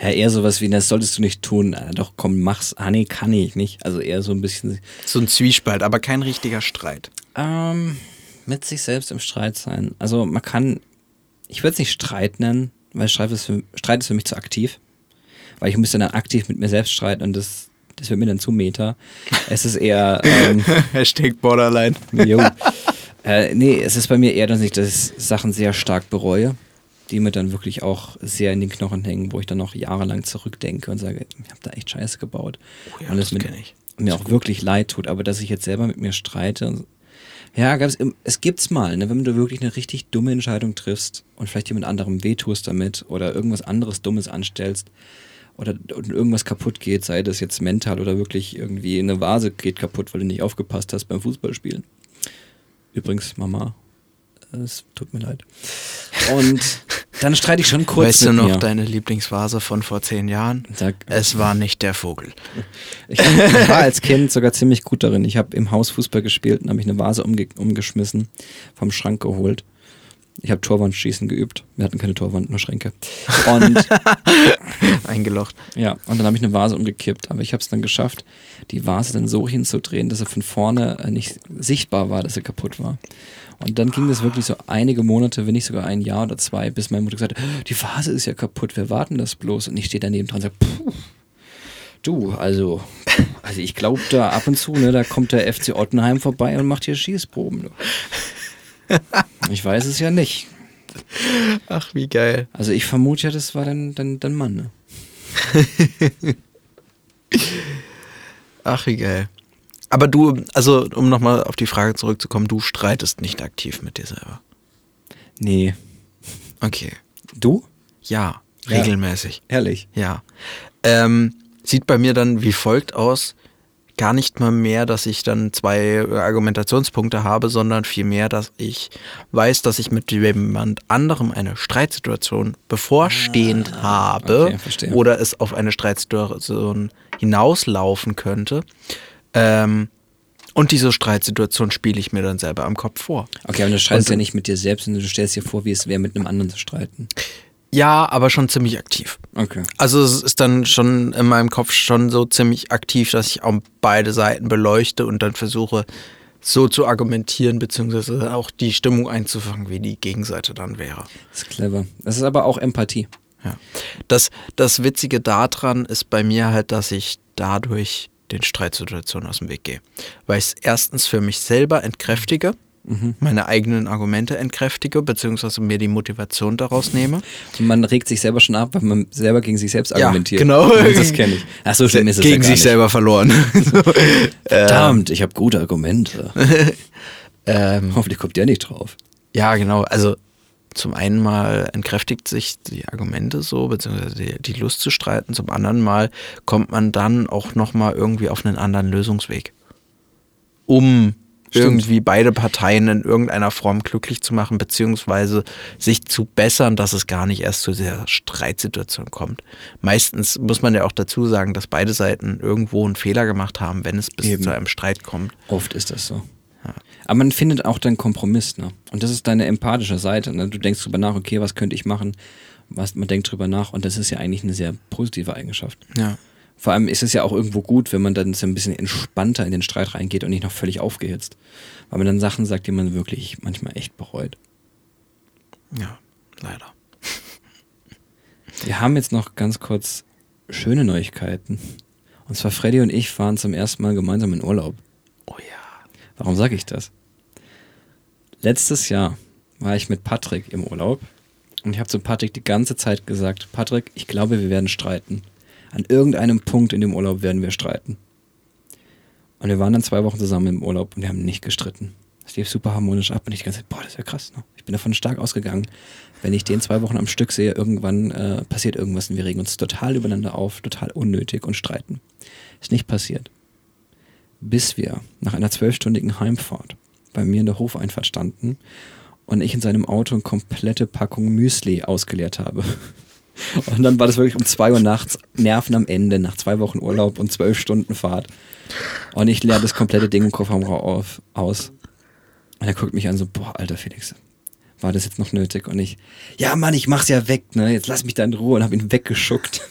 Ja, eher sowas wie, das solltest du nicht tun. Ah, doch, komm, mach's. Ah, nee, kann ich nicht. Also eher so ein bisschen So ein Zwiespalt, aber kein richtiger Streit. ähm, mit sich selbst im Streit sein. Also man kann, ich würde es nicht Streit nennen, weil Streit ist, für, Streit ist für mich zu aktiv. Weil ich müsste dann aktiv mit mir selbst streiten und das, das wird mir dann zu meta. Es ist eher, ähm, Hashtag Borderline. Jo. äh, nee, es ist bei mir eher, dass ich das Sachen sehr stark bereue, die mir dann wirklich auch sehr in den Knochen hängen, wo ich dann noch jahrelang zurückdenke und sage, ich habe da echt Scheiße gebaut. Oh ja, und das es mir, ich. mir auch wirklich leid tut, aber dass ich jetzt selber mit mir streite. Ja, es gibt's mal, ne, wenn du wirklich eine richtig dumme Entscheidung triffst und vielleicht jemand anderem wehtust damit oder irgendwas anderes Dummes anstellst oder irgendwas kaputt geht, sei das jetzt mental oder wirklich irgendwie eine Vase geht kaputt, weil du nicht aufgepasst hast beim Fußballspielen. Übrigens, Mama, es tut mir leid. Und dann streite ich schon kurz weißt du noch mir. deine Lieblingsvase von vor zehn Jahren? Sag, Es war nicht der Vogel. Ich ich war als Kind sogar ziemlich gut darin. Ich habe im Haus Fußball gespielt und habe mich eine Vase umge umgeschmissen, vom Schrank geholt. Ich habe Torwandschießen geübt. Wir hatten keine Torwand, nur Schränke. Und Eingelocht. ja, und dann habe ich eine Vase umgekippt. Aber ich habe es dann geschafft, die Vase dann so hinzudrehen, dass sie von vorne äh, nicht sichtbar war, dass sie kaputt war. Und dann ging das wirklich so einige Monate, wenn nicht sogar ein Jahr oder zwei, bis meine Mutter gesagt hat, die Vase ist ja kaputt, wir warten das bloß. Und ich stehe daneben dran und sage, puh, du, also, also ich glaube da ab und zu, ne, da kommt der FC Ottenheim vorbei und macht hier Schießproben. Du. Ich weiß es ja nicht. Ach, wie geil. Also ich vermute ja, das war dein, dein, dein Mann, ne? Ach, wie geil. Aber du, also um nochmal auf die Frage zurückzukommen, du streitest nicht aktiv mit dir selber. Nee. Okay. Du? Ja, Ja. regelmäßig. Ehrlich. Ja. Ähm, sieht bei mir dann wie folgt aus. Gar nicht mal mehr, dass ich dann zwei Argumentationspunkte habe, sondern vielmehr, dass ich weiß, dass ich mit jemand anderem eine Streitsituation bevorstehend habe okay, verstehe. oder es auf eine Streitsituation hinauslaufen könnte. Ähm, und diese Streitsituation spiele ich mir dann selber am Kopf vor. Okay, aber du streitest Und- ja nicht mit dir selbst, sondern du stellst dir vor, wie es wäre, mit einem anderen zu streiten. Ja, aber schon ziemlich aktiv. Okay. Also es ist dann schon in meinem Kopf schon so ziemlich aktiv, dass ich auch beide Seiten beleuchte und dann versuche so zu argumentieren, beziehungsweise auch die Stimmung einzufangen, wie die Gegenseite dann wäre. Das ist clever. Das ist aber auch Empathie. Ja. Das, das Witzige daran ist bei mir halt, dass ich dadurch den Streitsituationen aus dem Weg gehe. Weil ich es erstens für mich selber entkräftige, meine eigenen Argumente entkräftige, beziehungsweise mir die Motivation daraus nehme. Und man regt sich selber schon ab, weil man selber gegen sich selbst Ja, argumentiert. genau. Das kenne ich. Ach so schlimm ist es Gegen ja sich nicht. selber verloren. so, Verdammt, ich habe gute Argumente. ähm, Hoffentlich kommt der nicht drauf. Ja, genau. Also zum einen mal entkräftigt sich die Argumente so, beziehungsweise die, die Lust zu streiten. Zum anderen Mal kommt man dann auch nochmal irgendwie auf einen anderen Lösungsweg. Um Stimmt. irgendwie beide Parteien in irgendeiner Form glücklich zu machen, beziehungsweise sich zu bessern, dass es gar nicht erst zu dieser Streitsituation kommt. Meistens muss man ja auch dazu sagen, dass beide Seiten irgendwo einen Fehler gemacht haben, wenn es bis Eben. zu einem Streit kommt. Oft ist das so. Aber man findet auch dann Kompromiss, ne? Und das ist deine empathische Seite. Ne? Du denkst drüber nach, okay, was könnte ich machen? Was, man denkt drüber nach und das ist ja eigentlich eine sehr positive Eigenschaft. Ja. Vor allem ist es ja auch irgendwo gut, wenn man dann so ein bisschen entspannter in den Streit reingeht und nicht noch völlig aufgehitzt. Weil man dann Sachen sagt, die man wirklich manchmal echt bereut. Ja, leider. Wir haben jetzt noch ganz kurz schöne Neuigkeiten. Und zwar Freddy und ich fahren zum ersten Mal gemeinsam in Urlaub. Warum sage ich das? Letztes Jahr war ich mit Patrick im Urlaub und ich habe zu Patrick die ganze Zeit gesagt, Patrick, ich glaube, wir werden streiten. An irgendeinem Punkt in dem Urlaub werden wir streiten. Und wir waren dann zwei Wochen zusammen im Urlaub und wir haben nicht gestritten. Es lief super harmonisch ab und ich die ganze Zeit, boah, das ist ja krass. Ne? Ich bin davon stark ausgegangen, wenn ich den zwei Wochen am Stück sehe, irgendwann äh, passiert irgendwas und wir regen uns total übereinander auf, total unnötig und streiten. Ist nicht passiert bis wir nach einer zwölfstündigen Heimfahrt bei mir in der Hofeinfahrt standen und ich in seinem Auto eine komplette Packung Müsli ausgeleert habe. Und dann war das wirklich um zwei Uhr nachts, Nerven am Ende, nach zwei Wochen Urlaub und zwölf Stunden Fahrt. Und ich leere das komplette Ding im Kofferraum auf, aus. Und er guckt mich an so, boah, alter Felix, war das jetzt noch nötig? Und ich, ja Mann, ich mach's ja weg, ne? Jetzt lass mich da in Ruhe und habe ihn weggeschuckt.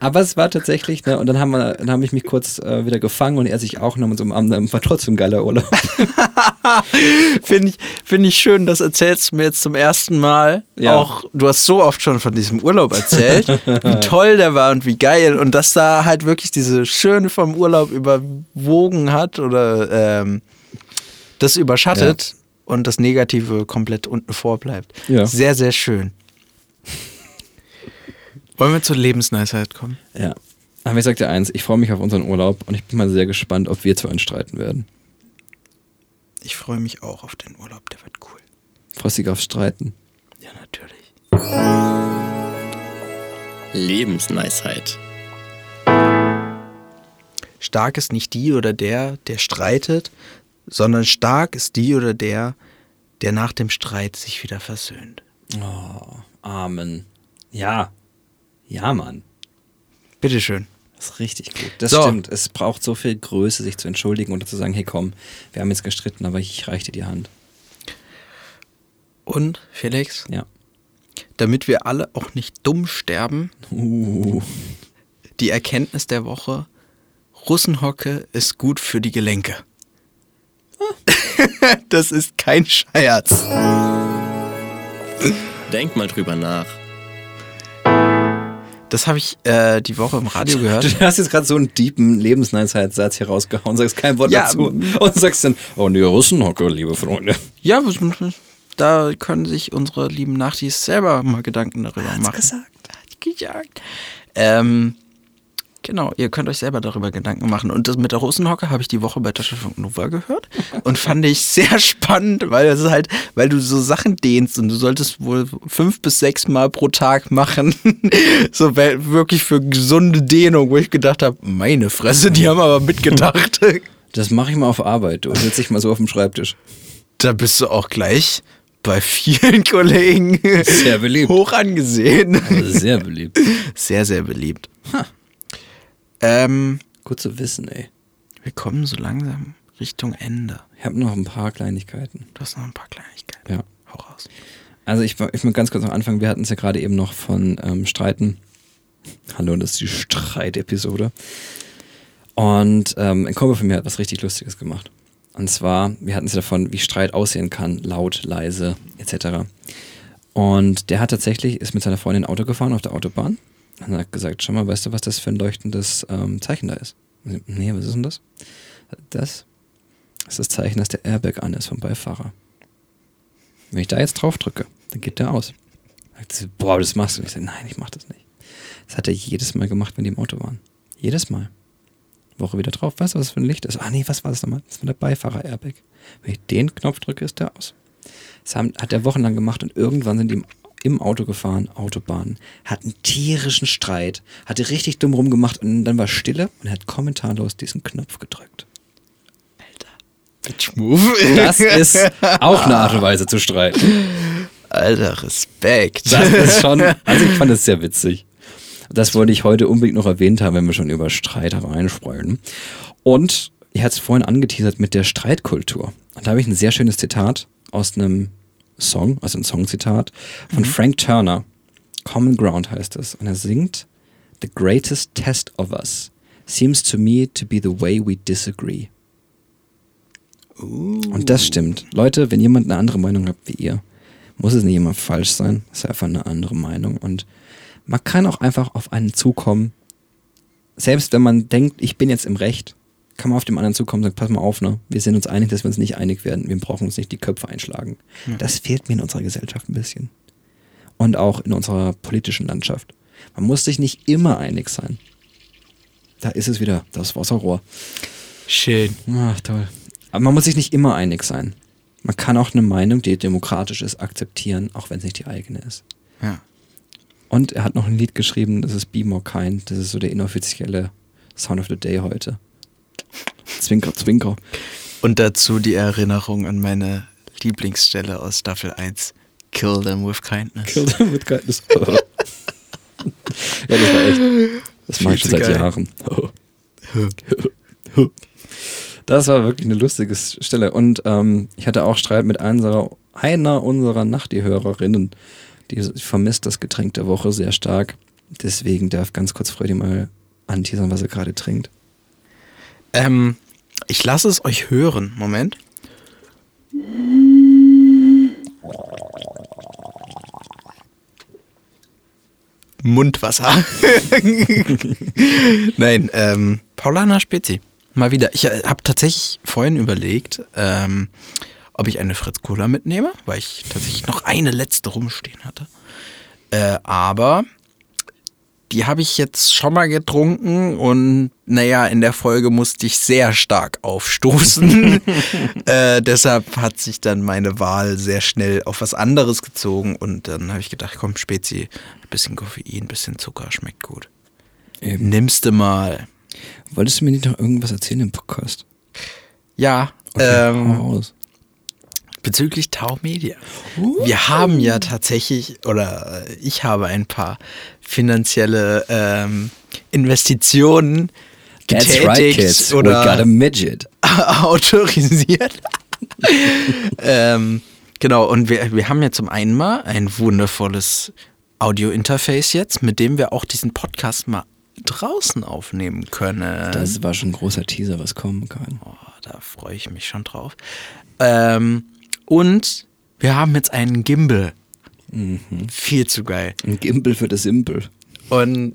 Aber es war tatsächlich, ne, und dann haben wir, dann habe ich mich kurz äh, wieder gefangen und er sich auch noch und so umarmt, dann war trotzdem ein geiler Urlaub. Finde ich, find ich schön, das erzählst du mir jetzt zum ersten Mal. Ja. Auch, du hast so oft schon von diesem Urlaub erzählt, wie toll der war und wie geil. Und dass da halt wirklich diese Schöne vom Urlaub überwogen hat oder ähm, das überschattet und das Negative komplett unten vorbleibt. Ja. Sehr, sehr schön. Wollen wir zur Lebensneisheit kommen? Ja. Aber ich sag dir eins, ich freue mich auf unseren Urlaub und ich bin mal sehr gespannt, ob wir zwei uns streiten werden. Ich freue mich auch auf den Urlaub, der wird cool. Freust dich aufs Streiten? Ja, natürlich. Lebensweisheit. Stark ist nicht die oder der, der streitet, sondern stark ist die oder der, der nach dem Streit sich wieder versöhnt. Oh, Amen. Ja. Ja, Mann. Bitteschön. Das ist richtig gut. Das So. stimmt. Es braucht so viel Größe, sich zu entschuldigen oder zu sagen, hey komm, wir haben jetzt gestritten, aber ich reichte die Hand. Und Felix, Ja. damit wir alle auch nicht dumm sterben, Uh. die Erkenntnis der Woche, Russenhocke ist gut für die Gelenke. das ist kein Scherz. Denk mal drüber nach. Das habe ich äh, die Woche im Radio Du gehört. hast jetzt gerade so einen tiefen Lebensweisheitssatz hier rausgehauen, sagst kein Wort Ja, dazu und sagst dann, oh nee, Russenhocke, liebe Freunde. Ja, da können sich unsere lieben Nachtis selber mal Gedanken darüber machen. gesagt. Hat gesagt. Ähm, genau, ihr könnt euch selber darüber Gedanken machen. Und das mit der Russenhocke habe ich die Woche bei Taschenfunk Nova gehört und fand ich sehr spannend, weil es halt, weil du so Sachen dehnst und du solltest wohl fünf bis sechs Mal pro Tag machen. so wirklich für gesunde Dehnung, wo ich gedacht habe, meine Fresse, die haben aber mitgedacht. Das mache ich mal auf Arbeit, du sitze ich mal so auf dem Schreibtisch. da bist du auch gleich bei vielen Kollegen Sehr beliebt. hoch angesehen. Sehr beliebt. Sehr, sehr beliebt. Ähm, Gut zu wissen, ey. wir kommen so langsam Richtung Ende. Ich habe noch ein paar Kleinigkeiten. Du hast noch ein paar Kleinigkeiten. Ja. Hau raus. Also ich, ich will ganz kurz noch anfangen. Wir hatten es ja gerade eben noch von ähm, Streiten. Hallo, das ist die Streitepisode. Und ähm, ein Kumpel von mir hat was richtig Lustiges gemacht. Und zwar, wir hatten es ja davon, wie Streit aussehen kann, laut, leise, etc. Und der hat tatsächlich, ist mit seiner Freundin Auto gefahren auf der Autobahn und hat gesagt, schau mal, weißt du, was das für ein leuchtendes ähm, Zeichen da ist? Nee, was ist denn das? Das ist das Zeichen, dass der Airbag an ist vom Beifahrer. Wenn ich da jetzt drauf drücke, dann geht der aus. Sie, Boah, das machst du nicht. Ich sage, nein, ich mach das nicht. Das hat er jedes Mal gemacht, wenn die im Auto waren. Jedes Mal. Woche wieder drauf. Weißt du, was das für ein Licht ist? Ah, nee, was war das nochmal? Das war der Beifahrer-Airbag. Wenn ich den Knopf drücke, ist der aus. Das haben, hat er wochenlang gemacht und irgendwann sind die im, Auto gefahren, Autobahn, hatten tierischen Streit, hatte richtig dumm rumgemacht und dann war Stille und hat kommentarlos diesen Knopf gedrückt. Bitch Move. Das ist auch eine Art und Weise zu streiten. Alter, Respekt. Das ist schon, also ich fand das sehr witzig. Das wollte ich heute unbedingt noch erwähnt haben, wenn wir schon über Streitereien sprechen. Und ich hatte es vorhin angeteasert mit der Streitkultur. Und da habe ich ein sehr schönes Zitat aus einem Song, also ein Songzitat von Frank Turner. Common Ground heißt es. Und er singt, The greatest test of us seems to me to be the way we disagree. Und das stimmt. Leute, wenn jemand eine andere Meinung hat wie ihr, muss es nicht immer falsch sein. Es ist einfach eine andere Meinung. Und man kann auch einfach auf einen zukommen. Selbst wenn man denkt, ich bin jetzt im Recht, kann man auf dem anderen zukommen und sagen, pass mal auf, ne? Wir sind uns einig, dass wir uns nicht einig werden. Wir brauchen uns nicht die Köpfe einschlagen. Das fehlt mir in unserer Gesellschaft ein bisschen. Und auch in unserer politischen Landschaft. Man muss sich nicht immer einig sein. Da ist es wieder, das Wasserrohr. Schön. Ach, toll. Aber man muss sich nicht immer einig sein. Man kann auch eine Meinung, die demokratisch ist, akzeptieren, auch wenn es nicht die eigene ist. Ja. Und er hat noch ein Lied geschrieben, das ist Be More Kind. Das ist so der inoffizielle Sound of the Day heute. Zwinker, zwinker. Und dazu die Erinnerung an meine Lieblingsstelle aus Staffel 1. Kill them with kindness. Kill them with kindness. ja, das war echt. Das mache ich schon seit geil. Jahren. Das war wirklich eine lustige Stelle. Und ähm, ich hatte auch Streit mit einer, einer unserer Nachti-Hörerinnen. Die vermisst das Getränk der Woche sehr stark. Deswegen darf ganz kurz Freddy mal anteasern, was er gerade trinkt. Ähm, ich lasse es euch hören. Moment. Mundwasser. Nein, ähm, Paulana Spezi. Mal wieder. Ich äh, habe tatsächlich vorhin überlegt, ähm, ob ich eine Fritz Cola mitnehme, weil ich tatsächlich noch eine letzte rumstehen hatte. Äh, aber die habe ich jetzt schon mal getrunken und naja, in der Folge musste ich sehr stark aufstoßen. äh, deshalb hat sich dann meine Wahl sehr schnell auf was anderes gezogen und dann habe ich gedacht, komm, Spezi, ein bisschen Koffein, ein bisschen Zucker, schmeckt gut. Eben. Nimmst du mal. Wolltest du mir nicht noch irgendwas erzählen im Podcast? Ja, Okay, ähm. Bezüglich Tau Media. Wir haben ja tatsächlich, oder äh, ich habe ein paar finanzielle ähm, Investitionen getätigt We got a oder midget. autorisiert. ähm, Genau, und wir, wir haben ja zum einen mal ein wundervolles Audio-Interface jetzt, mit dem wir auch diesen Podcast mal draußen aufnehmen können. Das war schon ein großer Teaser, was kommen kann. Oh, da freue ich mich schon drauf. Ähm, und wir haben jetzt einen Gimbal. Viel zu geil. Ein Gimbal für das Simpel. Und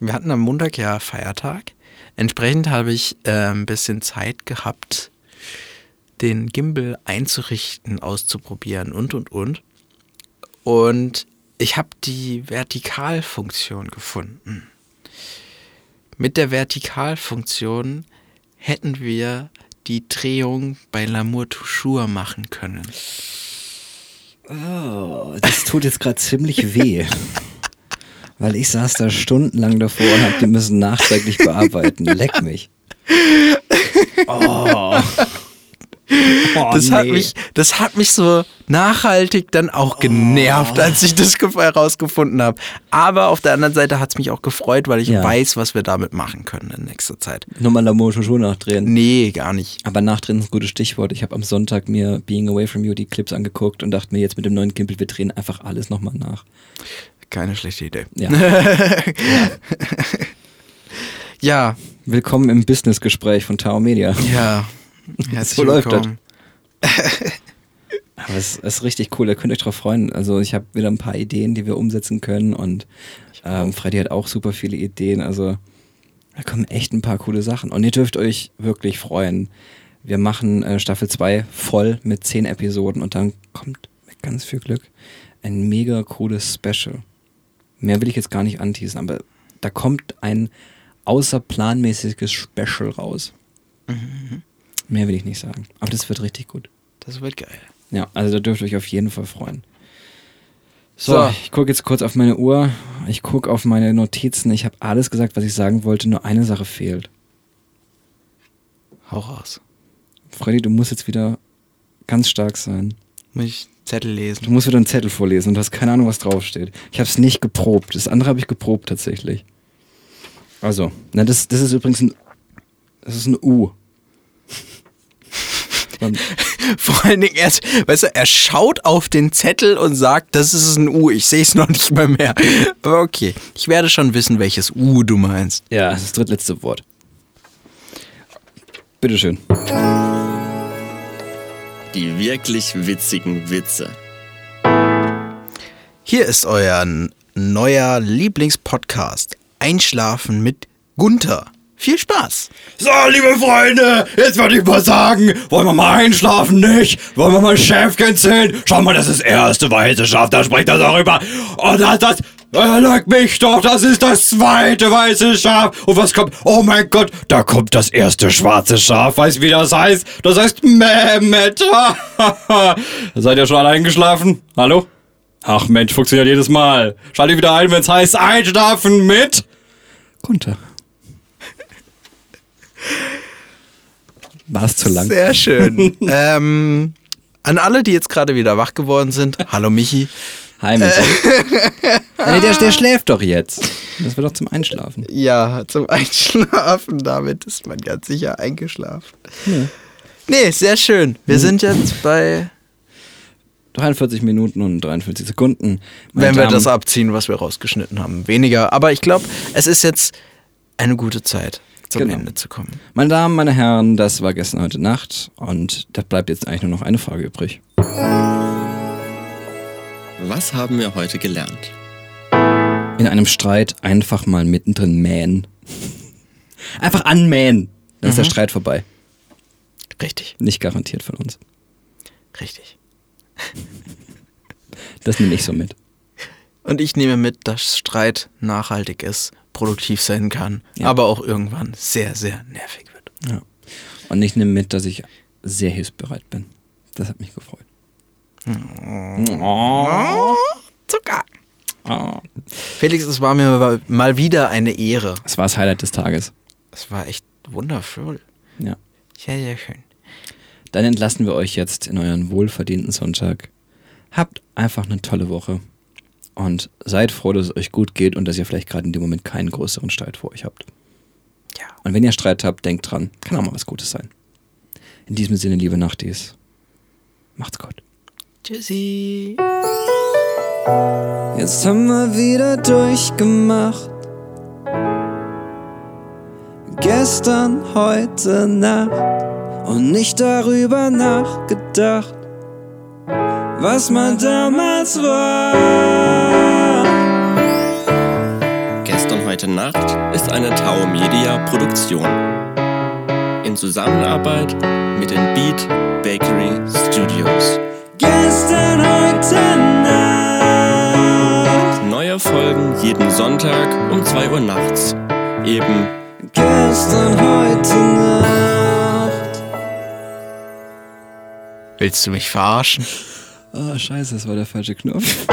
wir hatten am Montag ja Feiertag. Entsprechend habe ich äh, ein bisschen Zeit gehabt, den Gimbal einzurichten, auszuprobieren und und und. Und ich habe die Vertikalfunktion gefunden. Mit der Vertikalfunktion hätten wir die Drehung bei L'amour toujours machen können. Oh, das tut jetzt gerade ziemlich weh. Weil ich saß da stundenlang davor und hab die müssen nachträglich bearbeiten. Leck mich. Oh. Oh, das, hat nee. mich, das hat mich so nachhaltig dann auch genervt, als ich das ge- herausgefunden habe. Aber auf der anderen Seite hat es mich auch gefreut, weil ich Ja. weiß, was wir damit machen können in nächster Zeit. Nur mal L'amour Jojo nachdrehen. Nee, gar nicht. Aber nachdrehen ist ein gutes Stichwort. Ich habe am Sonntag mir Being Away From You die Clips angeguckt und dachte mir jetzt mit dem neuen Gimbal, wir drehen einfach alles nochmal nach. Keine schlechte Idee. Ja. Ja, Willkommen im Businessgespräch von Tao Media. ja. Herzlich So läuft willkommen. Aber es ist richtig cool, da könnt ihr euch drauf freuen. Also ich habe wieder ein paar Ideen, die wir umsetzen können und ähm, Freddy hat auch super viele Ideen. Also da kommen echt ein paar coole Sachen. Und ihr dürft euch wirklich freuen. Wir machen äh, Staffel 2 voll mit 10 Episoden und dann kommt mit ganz viel Glück ein mega cooles Special. Mehr will ich jetzt gar nicht anteasen, aber da kommt ein außerplanmäßiges Special raus. Mehr will ich nicht sagen. Aber das wird richtig gut. Das wird geil. Ja, also da dürft ihr euch auf jeden Fall freuen. So, So. ich gucke jetzt kurz auf meine Uhr. Ich gucke auf meine Notizen. Ich habe alles gesagt, was ich sagen wollte. Nur eine Sache fehlt. Hau raus. Freddy, du musst jetzt wieder ganz stark sein. Muss ich Zettel lesen? Du musst wieder einen Zettel vorlesen und du hast keine Ahnung, was draufsteht. Ich habe es nicht geprobt. Das andere habe ich geprobt tatsächlich. Also, na, das, das ist übrigens ein, das ist ein U. Vor allen Dingen erst, weißt du, er schaut auf den Zettel und sagt, das ist ein U. Ich sehe es noch nicht mal mehr. Aber okay, ich werde schon wissen, welches U du meinst. ja, das ist das drittletzte Wort. Bitteschön. Die wirklich witzigen Witze. Hier ist euer neuer Lieblingspodcast. Einschlafen mit Gunther. Viel Spaß. So, liebe Freunde, jetzt würde ich mal sagen, wollen wir mal einschlafen, nicht? Wollen wir mal Schäfchen zählen? Schau mal, das ist das erste weiße Schaf, da spricht er darüber. Und das, das, leck mich doch, das ist das zweite weiße Schaf. Und was kommt? Oh mein Gott, da kommt das erste schwarze Schaf. Weißt du, wie das heißt? Das heißt Mehmet. Seid ihr schon alle eingeschlafen? Hallo? Ach Mensch, funktioniert jedes Mal. Schalte wieder ein, wenn es heißt Einschlafen mit... Gunther. War es zu lang? Sehr schön. ähm, an alle, die jetzt gerade wieder wach geworden sind. Hallo Michi. Hi, Michi. nee, der, der schläft doch jetzt. Das wird doch zum Einschlafen. Ja, zum Einschlafen. Damit ist man ganz sicher eingeschlafen. Nee, sehr schön. Wir sind jetzt bei, 43 Minuten und 43 Sekunden. Meine wenn wir Damen- das abziehen, was wir rausgeschnitten haben, weniger. Aber ich glaube, es ist jetzt eine gute Zeit, zum Genau. Ende zu kommen. Meine Damen, meine Herren, das war gestern heute Nacht und da bleibt jetzt eigentlich nur noch eine Frage übrig. Was haben wir heute gelernt? In einem Streit einfach mal mittendrin mähen. Einfach anmähen. Dann ist der Streit vorbei. Richtig, Nicht garantiert von uns. richtig. Das nehme ich so mit. Und ich nehme mit, dass Streit nachhaltig ist, produktiv sein kann, Ja. aber auch irgendwann sehr, sehr nervig wird. Ja. Und ich nehme mit, dass ich sehr hilfsbereit bin. Das hat mich gefreut. Oh. Zucker. Oh. Felix, es war mir mal wieder eine Ehre. Das war das Highlight des Tages. Es war echt wundervoll. Ja. Sehr, sehr schön. Dann entlassen wir euch jetzt in euren wohlverdienten Sonntag. Habt einfach eine tolle Woche und seid froh, dass es euch gut geht und dass ihr vielleicht gerade in dem Moment keinen größeren Streit vor euch habt. Ja. Und wenn ihr Streit habt, denkt dran, kann auch mal was Gutes sein. In diesem Sinne, liebe Nachtis, macht's gut. Tschüssi. Jetzt haben wir wieder durchgemacht. Gestern, heute Nacht und nicht darüber nachgedacht, was man damals war. Gestern heute Nacht ist eine Tau Media Produktion. In Zusammenarbeit mit den Beat Bakery Studios. Gestern, heute Nacht. Neue Folgen jeden Sonntag um 2 Uhr nachts. Eben Gestern, heute Nacht. Willst du mich verarschen? Oh, scheiße, das war der falsche Knopf.